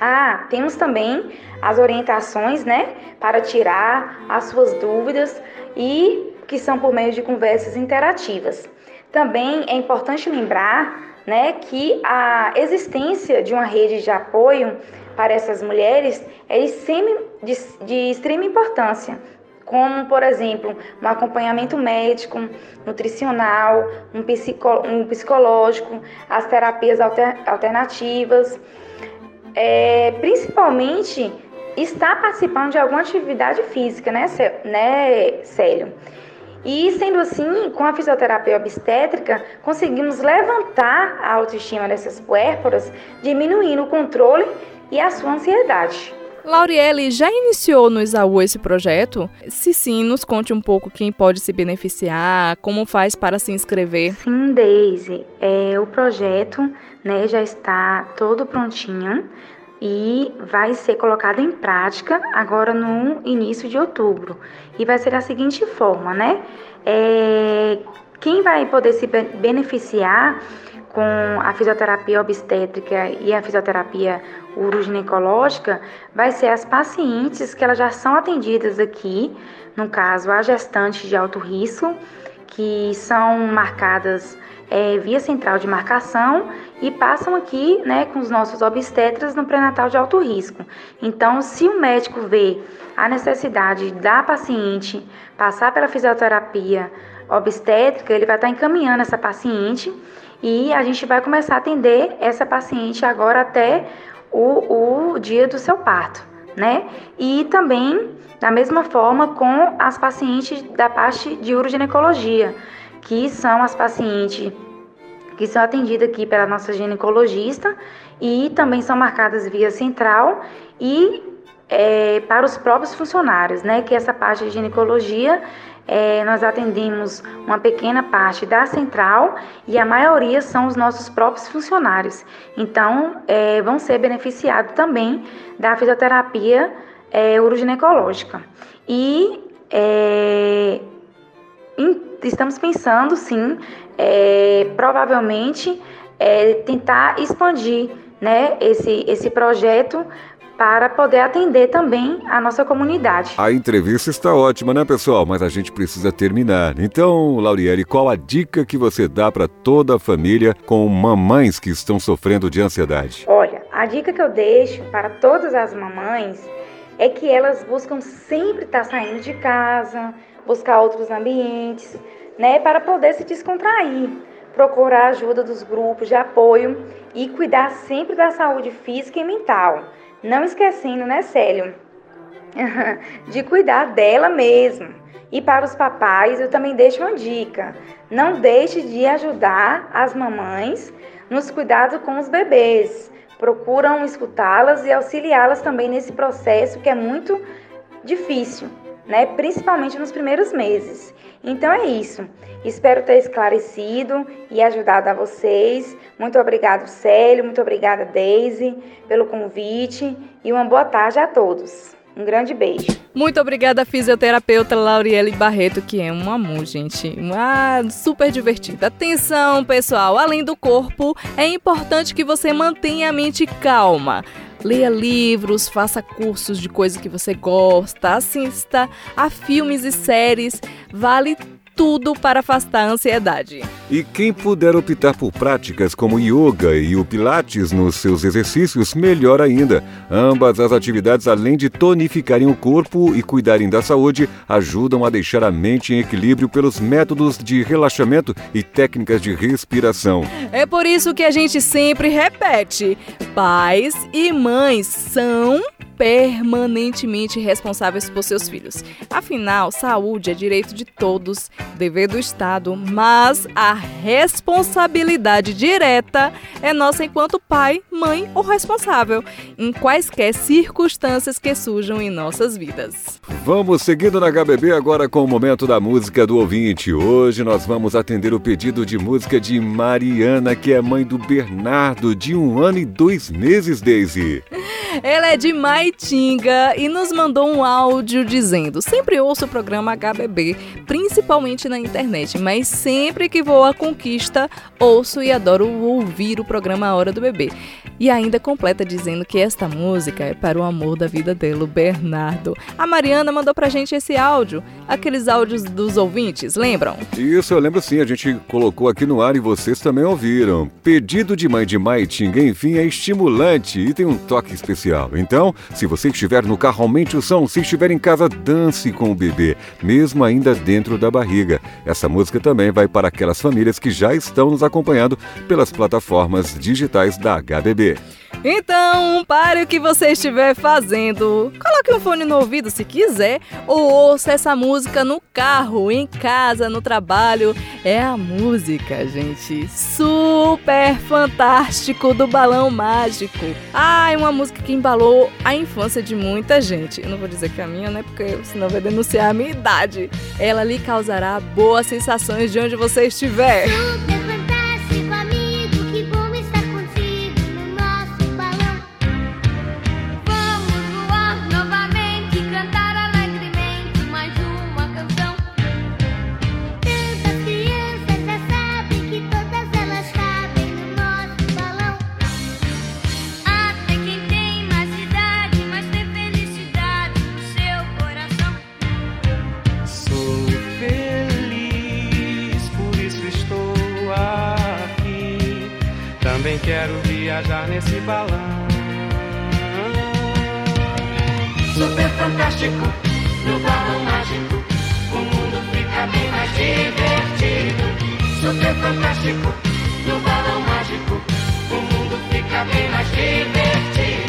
Speaker 13: Ah, temos também as orientações, né, para tirar as suas dúvidas e que são por meio de conversas interativas. Também é importante lembrar, né, que a existência de uma rede de apoio para essas mulheres é de, extrema importância, como, por exemplo, um acompanhamento médico, nutricional, um, psico, psicológico, as terapias alter, alternativas, é, principalmente estar participando de alguma atividade física, né, né, Célio? E sendo assim, com a fisioterapia obstétrica, conseguimos levantar a autoestima dessas puérperas, diminuindo o controle e a sua ansiedade.
Speaker 2: Lauriele, já iniciou no Isaú esse projeto? Se sim, nos conte um pouco quem pode se beneficiar, como faz para se inscrever.
Speaker 13: Sim, Daisy, é, o projeto né, já está todo prontinho e vai ser colocado em prática agora no início de outubro. E vai ser da seguinte forma, né? É, quem vai poder se beneficiar com a fisioterapia obstétrica e a fisioterapia uroginecológica vai ser as pacientes que elas já são atendidas aqui, no caso, a gestantes de alto risco, que são marcadas é, via central de marcação e passam aqui né, com os nossos obstetras no pré-natal de alto risco. Então, se o médico vê a necessidade da paciente passar pela fisioterapia obstétrica, ele vai estar encaminhando essa paciente e a gente vai começar a atender essa paciente agora até o, o dia do seu parto, né? E também da mesma forma com as pacientes da parte de uroginecologia que são as pacientes que são atendidas aqui pela nossa ginecologista e também são marcadas via central e é, para os próprios funcionários, né? Que essa parte de ginecologia é, nós atendemos uma pequena parte da central e a maioria são os nossos próprios funcionários. Então, é, vão ser beneficiados também da fisioterapia é, uroginecológica. E é, estamos pensando, sim, é, provavelmente, é, tentar expandir né, esse, esse projeto para poder atender também a nossa comunidade.
Speaker 1: A entrevista está ótima, né, pessoal? Mas a gente precisa terminar. Então, Lauriele, qual a dica que você dá para toda a família com mamães que estão sofrendo de ansiedade?
Speaker 13: Olha, a dica que eu deixo para todas as mamães é que elas buscam sempre estar saindo de casa, buscar outros ambientes, né, para poder se descontrair, procurar a ajuda dos grupos de apoio e cuidar sempre da saúde física e mental. Não esquecendo, né, Célio, de cuidar dela mesmo. E para os papais, eu também deixo uma dica: não deixe de ajudar as mamães nos cuidados com os bebês. Procuram escutá-las e auxiliá-las também nesse processo que é muito difícil, né? Principalmente nos primeiros meses. Então é isso. Espero ter esclarecido e ajudado a vocês. Muito obrigado, Célio. Muito obrigada, Daisy, pelo convite. E uma boa tarde a todos. Um grande beijo.
Speaker 2: Muito obrigada, fisioterapeuta Lauriele Barreto, que é um amor, gente. Uma super divertida. Atenção, pessoal. Além do corpo, é importante que você mantenha a mente calma. Leia livros, faça cursos de coisas que você gosta, assista a filmes e séries. Vale tudo para afastar a ansiedade.
Speaker 1: E quem puder optar por práticas como yoga e o pilates nos seus exercícios, melhor ainda. Ambas as atividades, além de tonificarem o corpo e cuidarem da saúde, ajudam a deixar a mente em equilíbrio pelos métodos de relaxamento e técnicas de respiração.
Speaker 2: É por isso que a gente sempre repete: pais e mães são permanentemente responsáveis por seus filhos. Afinal, saúde é direito de todos, dever do Estado, mas a responsabilidade direta é nossa enquanto pai, mãe ou responsável, em quaisquer circunstâncias que surjam em nossas vidas.
Speaker 1: Vamos seguindo na HBB agora com o momento da música do ouvinte. Hoje nós vamos atender o pedido de música de Mariana, que é mãe do Bernardo, de um ano e dois meses, Daisy.
Speaker 2: Ela é de Maitinga e nos mandou um áudio dizendo: Sempre ouço o programa HBB, principalmente na internet, mas sempre que vou à conquista, ouço e adoro ouvir o programa Hora do Bebê. E ainda completa dizendo que esta música é para o amor da vida dele, o Bernardo. A Mariana mandou pra gente esse áudio, aqueles áudios dos ouvintes, lembram?
Speaker 1: Isso, eu lembro sim, a gente colocou aqui no ar e vocês também ouviram. Pedido de mãe de Maitinga, enfim, é estimulante e tem um toque especial. Então, se você estiver no carro, aumente o som. Se estiver em casa, dance com o bebê, mesmo ainda dentro da barriga. Essa música também vai para aquelas famílias que já estão nos acompanhando pelas plataformas digitais da HBB.
Speaker 2: Então, pare o que você estiver fazendo. Coloque um fone no ouvido se quiser, ou ouça essa música no carro, em casa, no trabalho. É a música, gente, super fantástico do Balão Mágico. Ah, é uma música que embalou a infância de muita gente. Eu não vou dizer que a minha, né? Porque senão vai denunciar a minha idade. Ela lhe causará boas sensações de onde você estiver.
Speaker 3: Quero viajar nesse balão. Super fantástico, no balão mágico, o mundo fica bem mais divertido. Super fantástico, no balão mágico, o mundo fica bem mais divertido.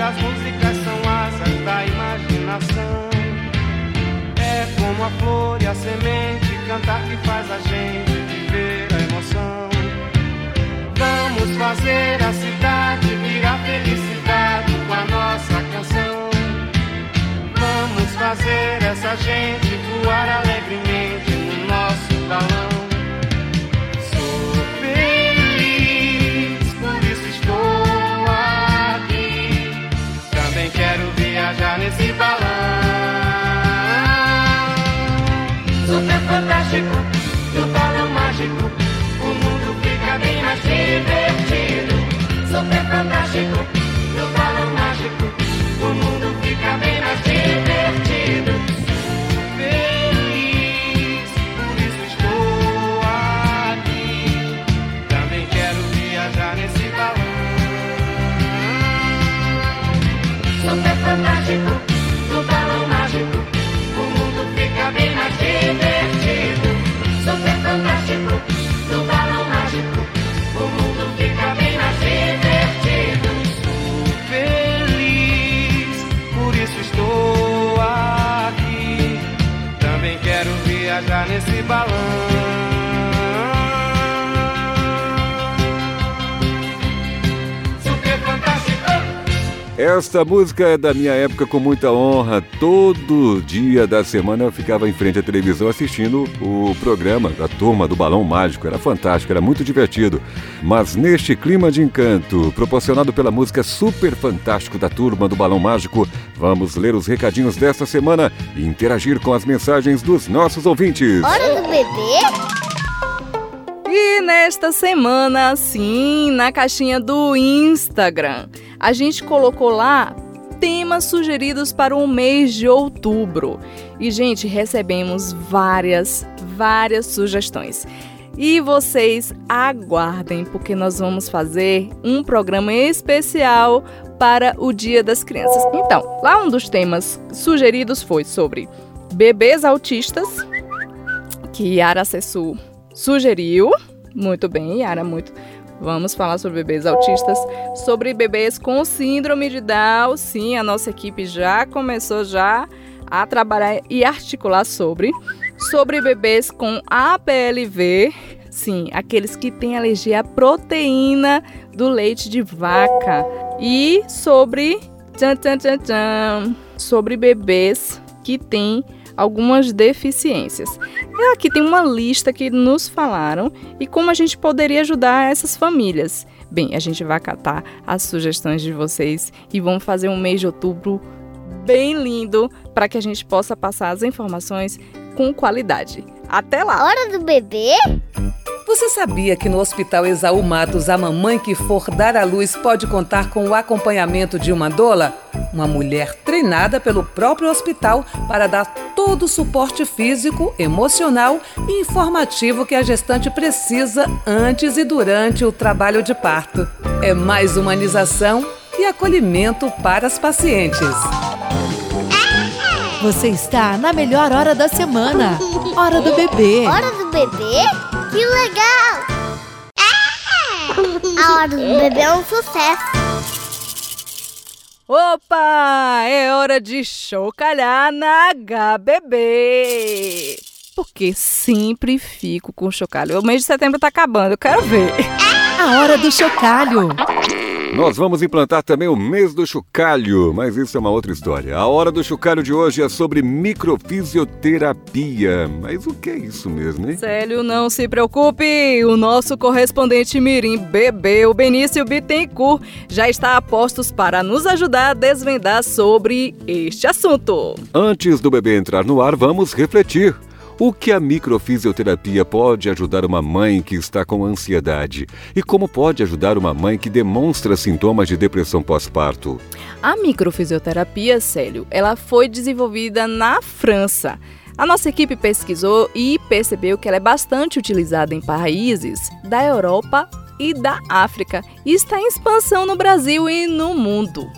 Speaker 3: As músicas são asas da
Speaker 14: imaginação. É como a flor e a semente, cantar que faz a gente viver a emoção. Vamos fazer a cidade virar felicidade com a nossa canção. Vamos fazer essa gente voar alegremente viajar nesse balão. Super fantástico, no balão mágico. O mundo fica bem mais divertido. Super fantástico, no balão mágico. O mundo nesse balão.
Speaker 1: Esta música é da minha época com muita honra. Todo dia da semana eu ficava em frente à televisão assistindo o programa da Turma do Balão Mágico. Era fantástico, era muito divertido. Mas neste clima de encanto, proporcionado pela música Super Fantástico da Turma do Balão Mágico, vamos ler os recadinhos desta semana e interagir com as mensagens dos nossos ouvintes.
Speaker 4: Hora do bebê?
Speaker 2: E nesta semana, sim, na caixinha do Instagram, a gente colocou lá temas sugeridos para o mês de outubro. E, gente, recebemos várias, várias sugestões. E vocês aguardem, porque nós vamos fazer um programa especial para o Dia das Crianças. Então, lá um dos temas sugeridos foi sobre bebês autistas, que Yara Sessu sugeriu. Muito bem, Yara, muito. Vamos falar sobre bebês autistas, sobre bebês com síndrome de Down. Sim, a nossa equipe já começou já a trabalhar e articular sobre sobre bebês com APLV. Sim, aqueles que têm alergia à proteína do leite de vaca. E sobre tchan, tchan, tchan, tchan, sobre bebês que têm algumas deficiências. E aqui tem uma lista que nos falaram e como a gente poderia ajudar essas famílias. Bem, a gente vai catar as sugestões de vocês e vamos fazer um mês de outubro bem lindo para que a gente possa passar as informações com qualidade. Até lá!
Speaker 4: Hora do bebê?
Speaker 11: Você sabia que no Hospital Exaú Matos a mamãe que for dar à luz pode contar com o acompanhamento de uma doula? Uma mulher treinada pelo próprio hospital para dar todo o suporte físico, emocional e informativo que a gestante precisa antes e durante o trabalho de parto. É mais humanização e acolhimento para as pacientes.
Speaker 5: Você está na melhor hora da semana. Hora do bebê.
Speaker 4: Hora do bebê? Que legal! É! A hora do bebê é um sucesso.
Speaker 2: Opa! É hora de chocalhar na HBB. Porque sempre fico com chocalho. O mês de setembro tá acabando, eu quero ver.
Speaker 5: A hora do chocalho.
Speaker 1: Nós vamos implantar também o mês do chocalho, mas isso é uma outra história. A hora do chocalho de hoje é sobre microfisioterapia. Mas o que é isso mesmo, hein?
Speaker 2: Célio, não se preocupe. O nosso correspondente Mirim Bebê, o Benício Bittencourt, já está a postos para nos ajudar a desvendar sobre este assunto.
Speaker 1: Antes do bebê entrar no ar, vamos refletir. O que a microfisioterapia pode ajudar uma mãe que está com ansiedade? E como pode ajudar uma mãe que demonstra sintomas de depressão pós-parto?
Speaker 2: A microfisioterapia, Célio, ela foi desenvolvida na França. A nossa equipe pesquisou e percebeu que ela é bastante utilizada em países da Europa e da África e está em expansão no Brasil e no mundo.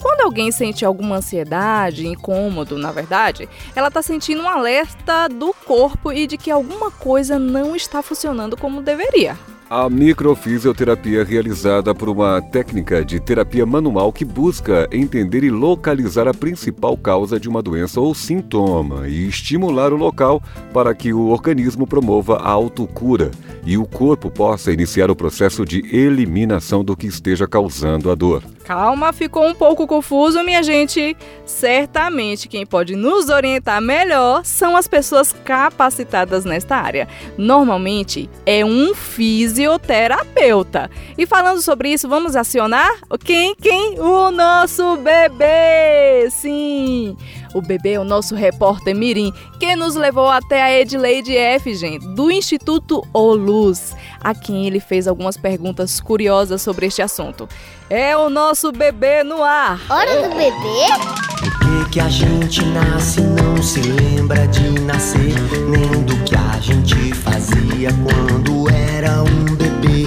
Speaker 2: Quando alguém sente alguma ansiedade, incômodo, na verdade, ela está sentindo um alerta do corpo e de que alguma coisa não está funcionando como deveria.
Speaker 1: A microfisioterapia é realizada por uma técnica de terapia manual que busca entender e localizar a principal causa de uma doença ou sintoma e estimular o local para que o organismo promova a autocura e o corpo possa iniciar o processo de eliminação do que esteja causando a dor.
Speaker 2: Calma, ficou um pouco confuso, minha gente. Certamente quem pode nos orientar melhor são as pessoas capacitadas nesta área. Normalmente é um fisioterapeuta. E falando sobre isso, vamos acionar quem? Quem? O nosso bebê! Sim! O bebê é o nosso repórter Mirim, que nos levou até a Edileide F, gente, do Instituto Oluz, a quem ele fez algumas perguntas curiosas sobre este assunto. É o nosso bebê no ar.
Speaker 15: Hora do bebê?
Speaker 3: Por que, que a gente nasce e não se lembra de nascer? Nem do que a gente fazia quando era um bebê.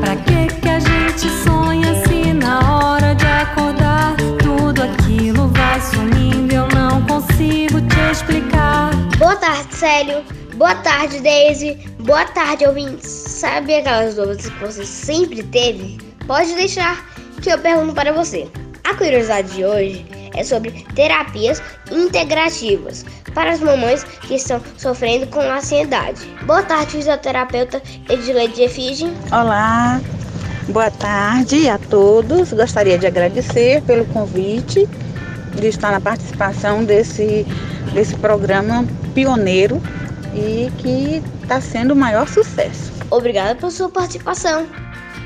Speaker 16: Pra que que a gente sonha se na hora de acordar tudo aquilo vai sumindo? Eu não consigo te explicar.
Speaker 15: Boa tarde, Célio. Boa tarde, Daisy. Boa tarde, ouvintes. Sabe aquelas dúvidas que você sempre teve? Pode deixar que eu pergunto para você. A curiosidade de hoje é sobre terapias integrativas para as mamães que estão sofrendo com ansiedade. Boa tarde, fisioterapeuta Edileide Efigem.
Speaker 17: Olá, boa tarde a todos. Gostaria de agradecer pelo convite de estar na participação desse, desse programa pioneiro e que está sendo o maior sucesso.
Speaker 15: Obrigada por sua participação.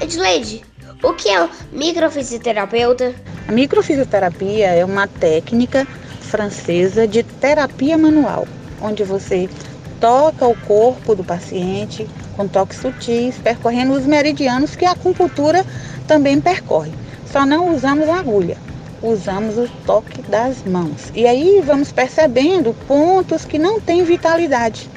Speaker 15: Edileide, o que é um microfisioterapeuta?
Speaker 17: A microfisioterapia é uma técnica francesa de terapia manual, onde você toca o corpo do paciente com toques sutis, percorrendo os meridianos que a acupuntura também percorre. Só não usamos agulha, usamos o toque das mãos. E aí vamos percebendo pontos que não têm vitalidade.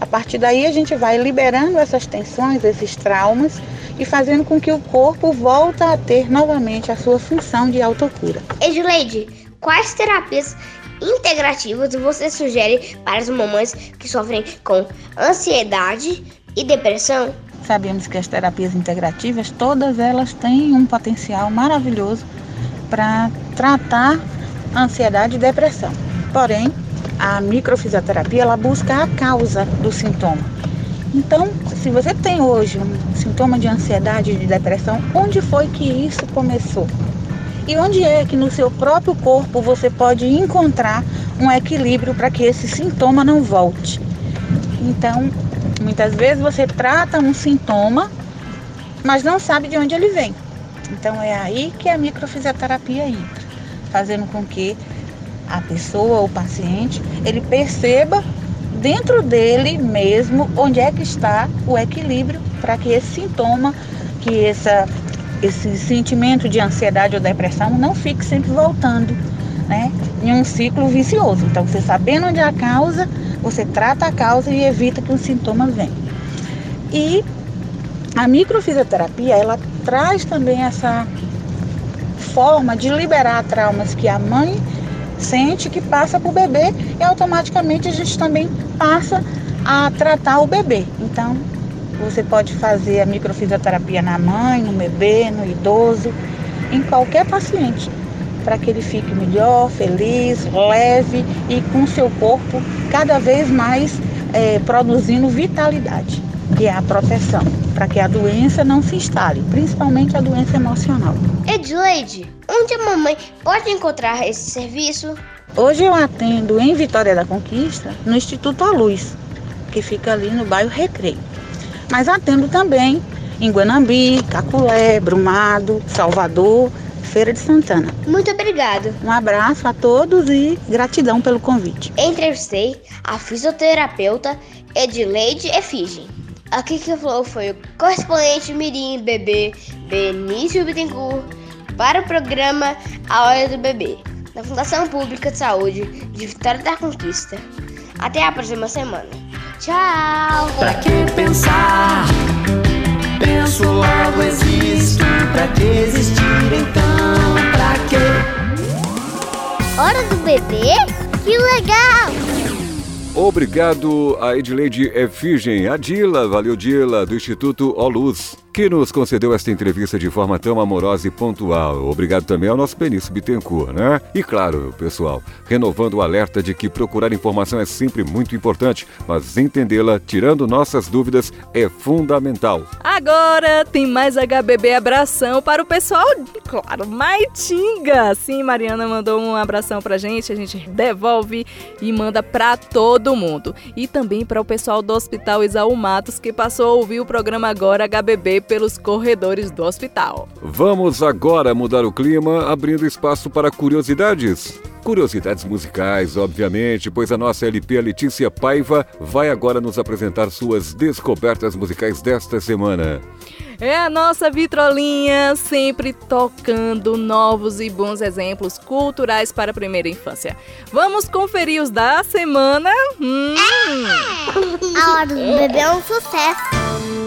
Speaker 17: A partir daí a gente vai liberando essas tensões, esses traumas e fazendo com que o corpo volte a ter novamente a sua função de autocura.
Speaker 15: Edileide, quais terapias integrativas você sugere para as mamães que sofrem com ansiedade e depressão?
Speaker 17: Sabemos que as terapias integrativas, todas elas têm um potencial maravilhoso para tratar ansiedade e depressão. Porém, a microfisioterapia ela busca a causa do sintoma. Então, se você tem hoje um sintoma de ansiedade de depressão, onde foi que isso começou? E onde é que no seu próprio corpo você pode encontrar um equilíbrio para que esse sintoma não volte? Então, muitas vezes você trata um sintoma, mas não sabe de onde ele vem. Então é aí que a microfisioterapia entra, fazendo com que a pessoa, o paciente, ele perceba dentro dele mesmo onde é que está o equilíbrio para que esse sintoma, que essa, esse sentimento de ansiedade ou depressão não fique sempre voltando, né? Em um ciclo vicioso. Então, você sabendo onde é a causa, você trata a causa e evita que o sintoma venha. E a microfisioterapia, ela traz também essa forma de liberar traumas que a mãe sente que passa para o bebê e automaticamente a gente também passa a tratar o bebê. Então, você pode fazer a microfisioterapia na mãe, no bebê, no idoso, em qualquer paciente, para que ele fique melhor, feliz, leve e com seu corpo cada vez mais é, produzindo vitalidade, que é a proteção, para que a doença não se instale, principalmente a doença emocional.
Speaker 15: Edileide, onde a mamãe pode encontrar esse serviço?
Speaker 17: Hoje eu atendo em Vitória da Conquista, no Instituto A Luz, que fica ali no bairro Recreio. Mas atendo também em Guanambi, Caculé, Brumado, Salvador, Feira de Santana.
Speaker 15: Muito obrigado.
Speaker 17: Um abraço a todos e gratidão pelo convite.
Speaker 15: Entrevistei a fisioterapeuta Edileide Efigem. Aqui que falou foi o correspondente Mirim Bebê Benício Bittencourt para o programa A Hora do Bebê, da Fundação Pública de Saúde de Vitória da Conquista. Até a próxima semana. Tchau!
Speaker 3: Pra que pensar? Penso logo existo. Pra que existir então? Pra que?
Speaker 15: Hora do Bebê? Que legal!
Speaker 1: Obrigado a Edileide Efigem, a Dila, valeu Dila, do Instituto Oluz, que nos concedeu esta entrevista de forma tão amorosa e pontual. Obrigado também ao nosso Benício Bittencourt, né? E claro, pessoal, renovando o alerta de que procurar informação é sempre muito importante, mas entendê-la, tirando nossas dúvidas, é fundamental.
Speaker 2: Agora tem mais HBB abração para o pessoal, claro, Maitinga. Sim, Mariana mandou um abração pra gente, a gente devolve e manda pra todo mundo. E também para o pessoal do Hospital Isaú Matos que passou a ouvir o programa agora HBB pelos corredores do hospital.
Speaker 1: Vamos agora mudar o clima, abrindo espaço para curiosidades. Curiosidades musicais, obviamente, pois a nossa LP, a Letícia Paiva, vai agora nos apresentar suas descobertas musicais desta semana.
Speaker 2: É a nossa vitrolinha, sempre tocando novos e bons exemplos culturais para a primeira infância. Vamos conferir os da semana? Hum.
Speaker 4: A hora do bebê é um sucesso.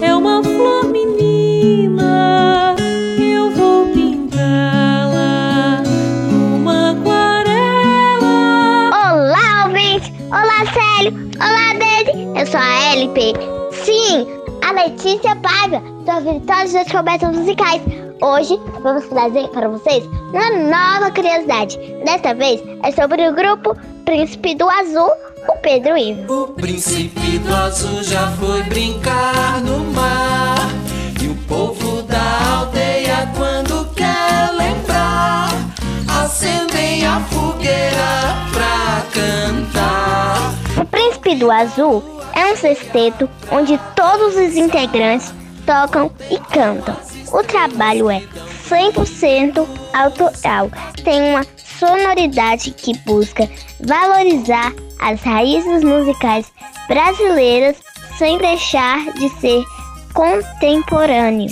Speaker 16: É uma flor menina, eu vou pintá-la numa aquarela.
Speaker 4: Olá, ouvinte! Olá, Célio! Olá, Dede! Eu sou a LP. Sim, a Letícia Paiva, sua vitória de descobertas musicais. Hoje vamos trazer para vocês uma nova curiosidade. Desta vez é sobre o grupo Príncipe do Azul, o Pedro Ivo.
Speaker 3: O príncipe do azul já foi brincar no mar. E o povo da aldeia, quando quer lembrar, acendem a fogueira pra cantar.
Speaker 4: O Príncipe do Azul é um sexteto onde todos os integrantes tocam e cantam. O trabalho é 100% autoral, tem uma sonoridade que busca valorizar as raízes musicais brasileiras sem deixar de ser contemporâneo.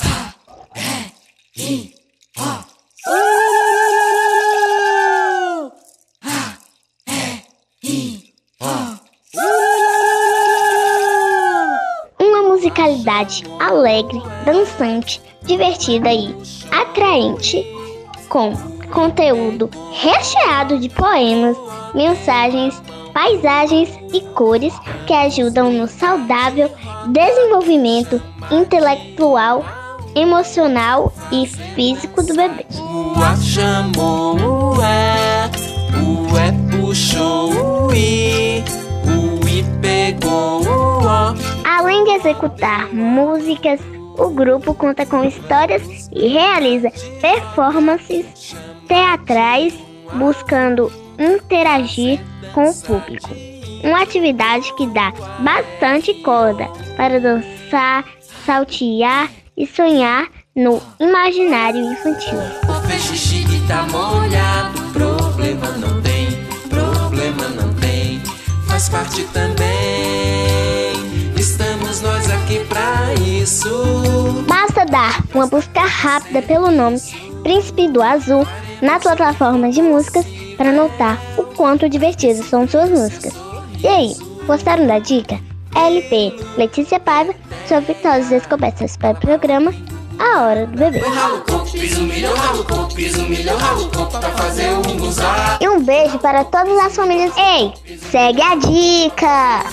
Speaker 4: Uma musicalidade alegre, dançante, divertida e atraente, com conteúdo recheado de poemas, mensagens, paisagens e cores que ajudam no saudável desenvolvimento intelectual, emocional e físico do bebê.
Speaker 3: Puxou Pegou o Ó.
Speaker 4: Além de executar músicas, o grupo conta com histórias e realiza performances teatrais buscando interagir com o público. Uma atividade que dá bastante corda para dançar, saltear e sonhar no imaginário infantil.
Speaker 3: O peixe chique tá molhado, faz parte também. Estamos nós aqui pra isso.
Speaker 4: Basta dar uma busca rápida pelo nome Príncipe do Azul na plataforma de músicas para notar o quanto divertidas são suas músicas. E aí, gostaram da dica? LP Letícia Paiva, sua vitória de descobertas para o programa A Hora do Bebê. E um beijo para todas as famílias. Ei, segue a dica!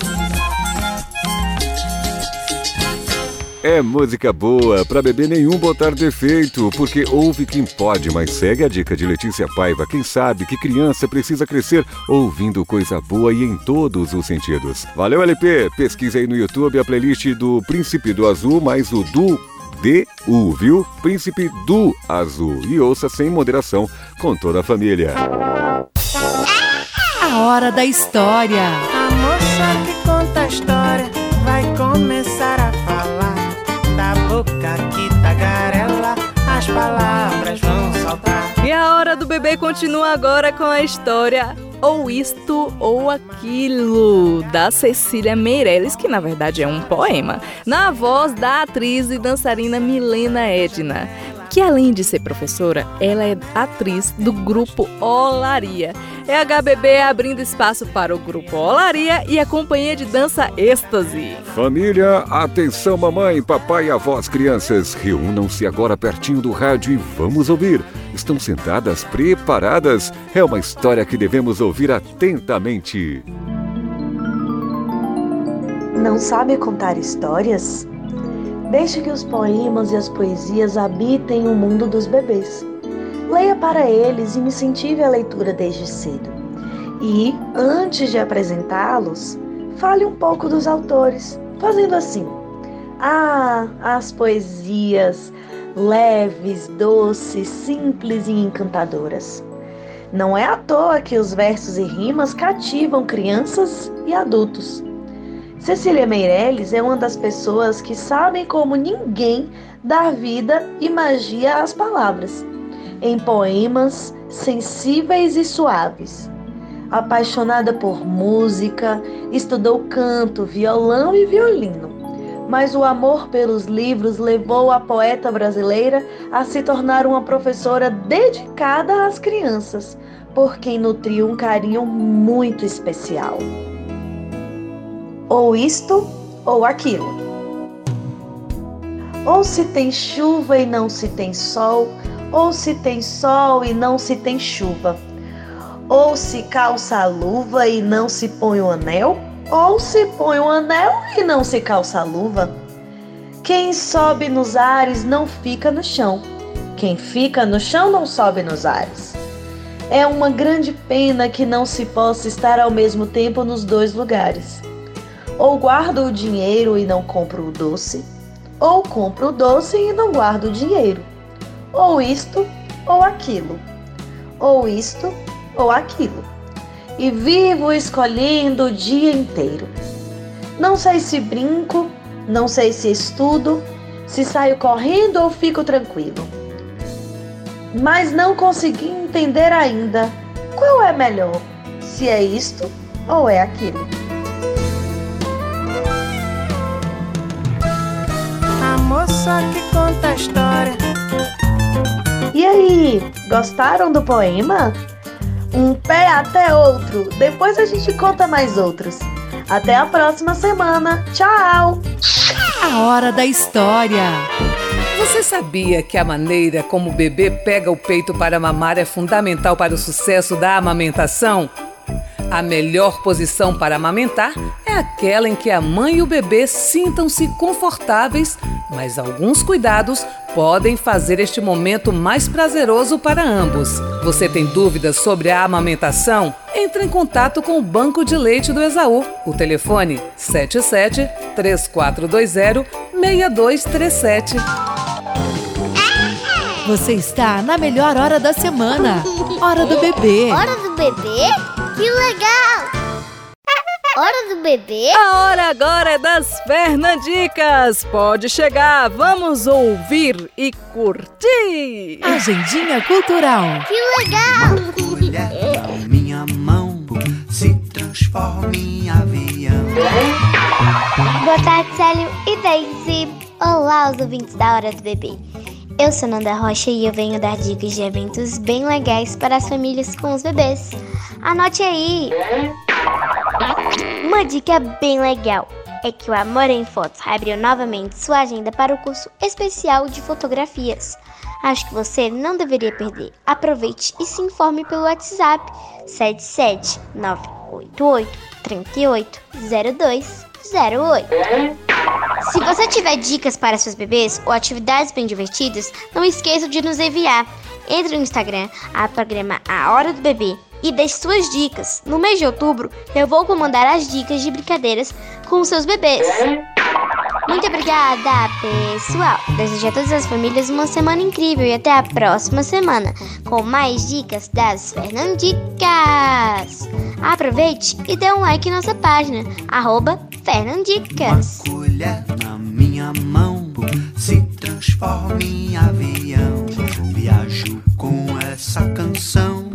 Speaker 1: É música boa, pra bebê nenhum botar defeito, porque ouve quem pode, mas segue a dica de Letícia Paiva. Quem sabe que criança precisa crescer ouvindo coisa boa e em todos os sentidos. Valeu, LP! Pesquisa aí no YouTube a playlist do Príncipe do Azul, mais o do DU, viu? Príncipe do Azul. E ouça sem moderação com toda a família.
Speaker 5: A hora da história.
Speaker 18: A moça que conta a história vai começar a falar da boca que tagarela, as palavras vão saltar.
Speaker 2: E a hora do bebê continua agora com a história Ou Isto ou Aquilo, da Cecília Meirelles, que na verdade é um poema, na voz da atriz e dançarina Milena Edna. Que além de ser professora, ela é atriz do grupo Olaria. É a HBB abrindo espaço para o grupo Olaria e a companhia de dança Êxtase.
Speaker 1: Família, atenção mamãe, papai e avós, crianças, reúnam-se agora pertinho do rádio e vamos ouvir. Estão sentadas, preparadas? É uma história que devemos ouvir atentamente.
Speaker 19: Não sabe contar histórias? Deixe que os poemas e as poesias habitem o mundo dos bebês. Leia para eles e incentive a leitura desde cedo. E, antes de apresentá-los, fale um pouco dos autores, fazendo assim: Ah, as poesias leves, doces, simples e encantadoras. Não é à toa que os versos e rimas cativam crianças e adultos. Cecília Meirelles é uma das pessoas que sabem como ninguém dar vida e magia às palavras, em poemas sensíveis e suaves. Apaixonada por música, estudou canto, violão e violino. Mas o amor pelos livros levou a poeta brasileira a se tornar uma professora dedicada às crianças, por quem nutriu um carinho muito especial ou isto ou aquilo. Ou se tem chuva e não se tem sol, ou se tem sol e não se tem chuva. Ou se calça a luva e não se põe o anel, ou se põe o anel e não se calça a luva. Quem sobe nos ares não fica no chão. Quem fica no chão não sobe nos ares. É uma grande pena que não se possa estar ao mesmo tempo nos dois lugares. Ou guardo o dinheiro e não compro o doce, ou compro o doce e não guardo o dinheiro. Ou isto ou aquilo. Ou isto ou aquilo. E vivo escolhendo o dia inteiro. Não sei se brinco, não sei se estudo, se saio correndo ou fico tranquilo. Mas não consegui entender ainda qual é melhor, se é isto ou é aquilo.
Speaker 18: Moça que conta a história.
Speaker 19: E aí, gostaram do poema? Um pé até outro. Depois a gente conta mais outros. Até a próxima semana. Tchau!
Speaker 5: A hora da história.
Speaker 11: Você sabia que a maneira como o bebê pega o peito para mamar é fundamental para o sucesso da amamentação? A melhor posição para amamentar é aquela em que a mãe e o bebê sintam-se confortáveis, mas alguns cuidados podem fazer este momento mais prazeroso para ambos. Você tem dúvidas sobre a amamentação? Entre em contato com o Banco de Leite do Exaú. O telefone 77 3420 6237.
Speaker 5: Você está na melhor hora da semana. Hora do bebê.
Speaker 4: Hora do bebê? Que legal! Hora do bebê?
Speaker 2: A hora agora é das Fernandicas. Pode chegar, vamos ouvir e curtir.
Speaker 5: Agendinha Cultural.
Speaker 4: Que legal!
Speaker 3: Minha mão se transforma em avião.
Speaker 20: Boa tarde, Célio e Daisy. Olá, os ouvintes da Hora do Bebê. Eu sou Nanda Rocha e eu venho dar dicas de eventos bem legais para as famílias com os bebês. Anote aí! Uma dica bem legal é que o Amor em Fotos abriu novamente sua agenda para o curso especial de fotografias. Acho que você não deveria perder. Aproveite e se informe pelo WhatsApp 77988 380208. Se você tiver dicas para seus bebês ou atividades bem divertidas, não esqueça de nos enviar. Entre no Instagram, a programa A Hora do Bebê e deixe suas dicas. No mês de outubro, eu vou comandar as dicas de brincadeiras com seus bebês. Muito obrigada, pessoal! Desejo a todas as famílias uma semana incrível e até a próxima semana com mais dicas das Fernandicas! Aproveite e dê um like em nossa página, arroba Fernandicas.
Speaker 3: Colher na minha mão se transforma em avião. Viajo com essa canção,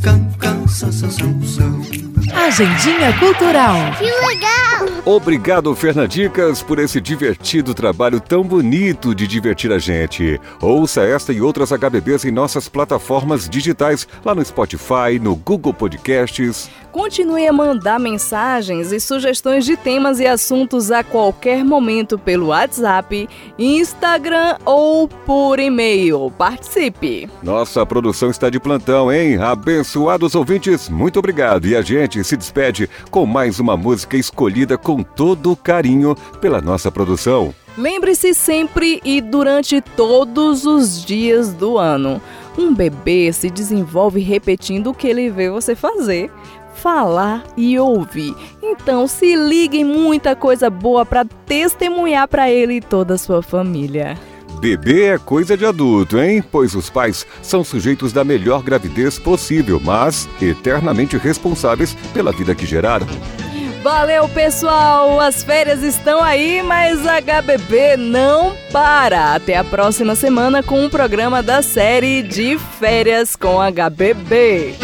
Speaker 3: can, can, san, san, san, san.
Speaker 5: Agendinha Cultural.
Speaker 4: Que legal!
Speaker 1: Obrigado, Fernandicas, por esse divertido trabalho tão bonito de divertir a gente. Ouça esta e outras HBBs em nossas plataformas digitais, lá no Spotify, no Google Podcasts.
Speaker 2: Continue a mandar mensagens e sugestões de temas e assuntos a qualquer momento pelo WhatsApp, Instagram ou por e-mail. Participe!
Speaker 1: Nossa produção está de plantão, hein? Abençoados ouvintes, muito obrigado. E a gente se despede com mais uma música escolhida com todo carinho pela nossa produção.
Speaker 2: Lembre-se sempre e durante todos os dias do ano. Um bebê se desenvolve repetindo o que ele vê você fazer falar e ouvir. Então se ligue muita coisa boa para testemunhar para ele e toda a sua família.
Speaker 1: Bebê é coisa de adulto, hein? Pois os pais são sujeitos da melhor gravidez possível, mas eternamente responsáveis pela vida que geraram.
Speaker 2: Valeu, pessoal! As férias estão aí, mas HBB não para. Até a próxima semana com o um programa da série de férias com HBB.